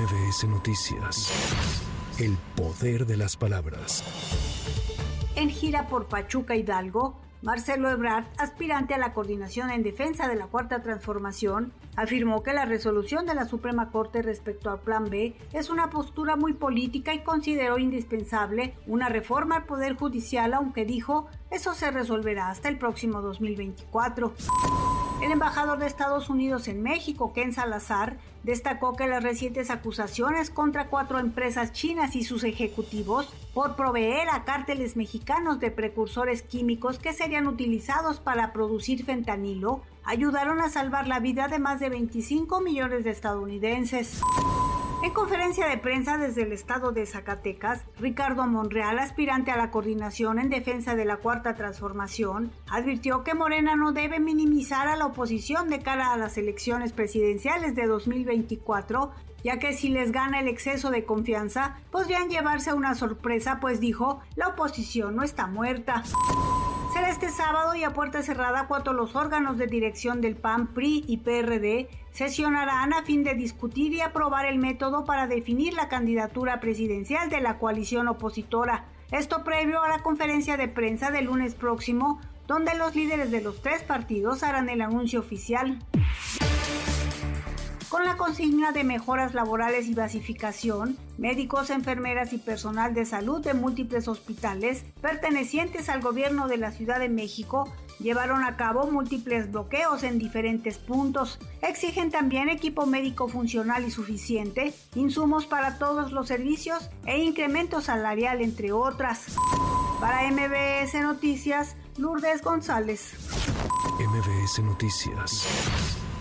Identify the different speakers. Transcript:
Speaker 1: MBS Noticias. El poder de las palabras.
Speaker 2: En gira por Pachuca Hidalgo, Marcelo Ebrard, aspirante a la coordinación en defensa de la Cuarta Transformación, afirmó que la resolución de la Suprema Corte respecto al Plan B es una postura muy política y consideró indispensable una reforma al Poder Judicial, aunque dijo eso se resolverá hasta el próximo 2024. El embajador de Estados Unidos en México, Ken Salazar, destacó que las recientes acusaciones contra cuatro empresas chinas y sus ejecutivos por proveer a cárteles mexicanos de precursores químicos que serían utilizados para producir fentanilo ayudaron a salvar la vida de más de 25 millones de estadounidenses. En conferencia de prensa desde el estado de Zacatecas, Ricardo Monreal, aspirante a la coordinación en defensa de la Cuarta Transformación, advirtió que Morena no debe minimizar a la oposición de cara a las elecciones presidenciales de 2024, ya que si les gana el exceso de confianza, podrían llevarse una sorpresa, pues dijo, la oposición no está muerta. Sábado y a puerta cerrada cuando los órganos de dirección del PAN, PRI y PRD sesionarán a fin de discutir y aprobar el método para definir la candidatura presidencial de la coalición opositora. Esto previo a la conferencia de prensa del lunes próximo, donde los líderes de los tres partidos harán el anuncio oficial con la consigna de mejoras laborales y basificación, médicos, enfermeras y personal de salud de múltiples hospitales pertenecientes al gobierno de la Ciudad de México llevaron a cabo múltiples bloqueos en diferentes puntos. Exigen también equipo médico funcional y suficiente, insumos para todos los servicios e incremento salarial, entre otras. Para MBS Noticias, Lourdes González.
Speaker 1: MBS Noticias.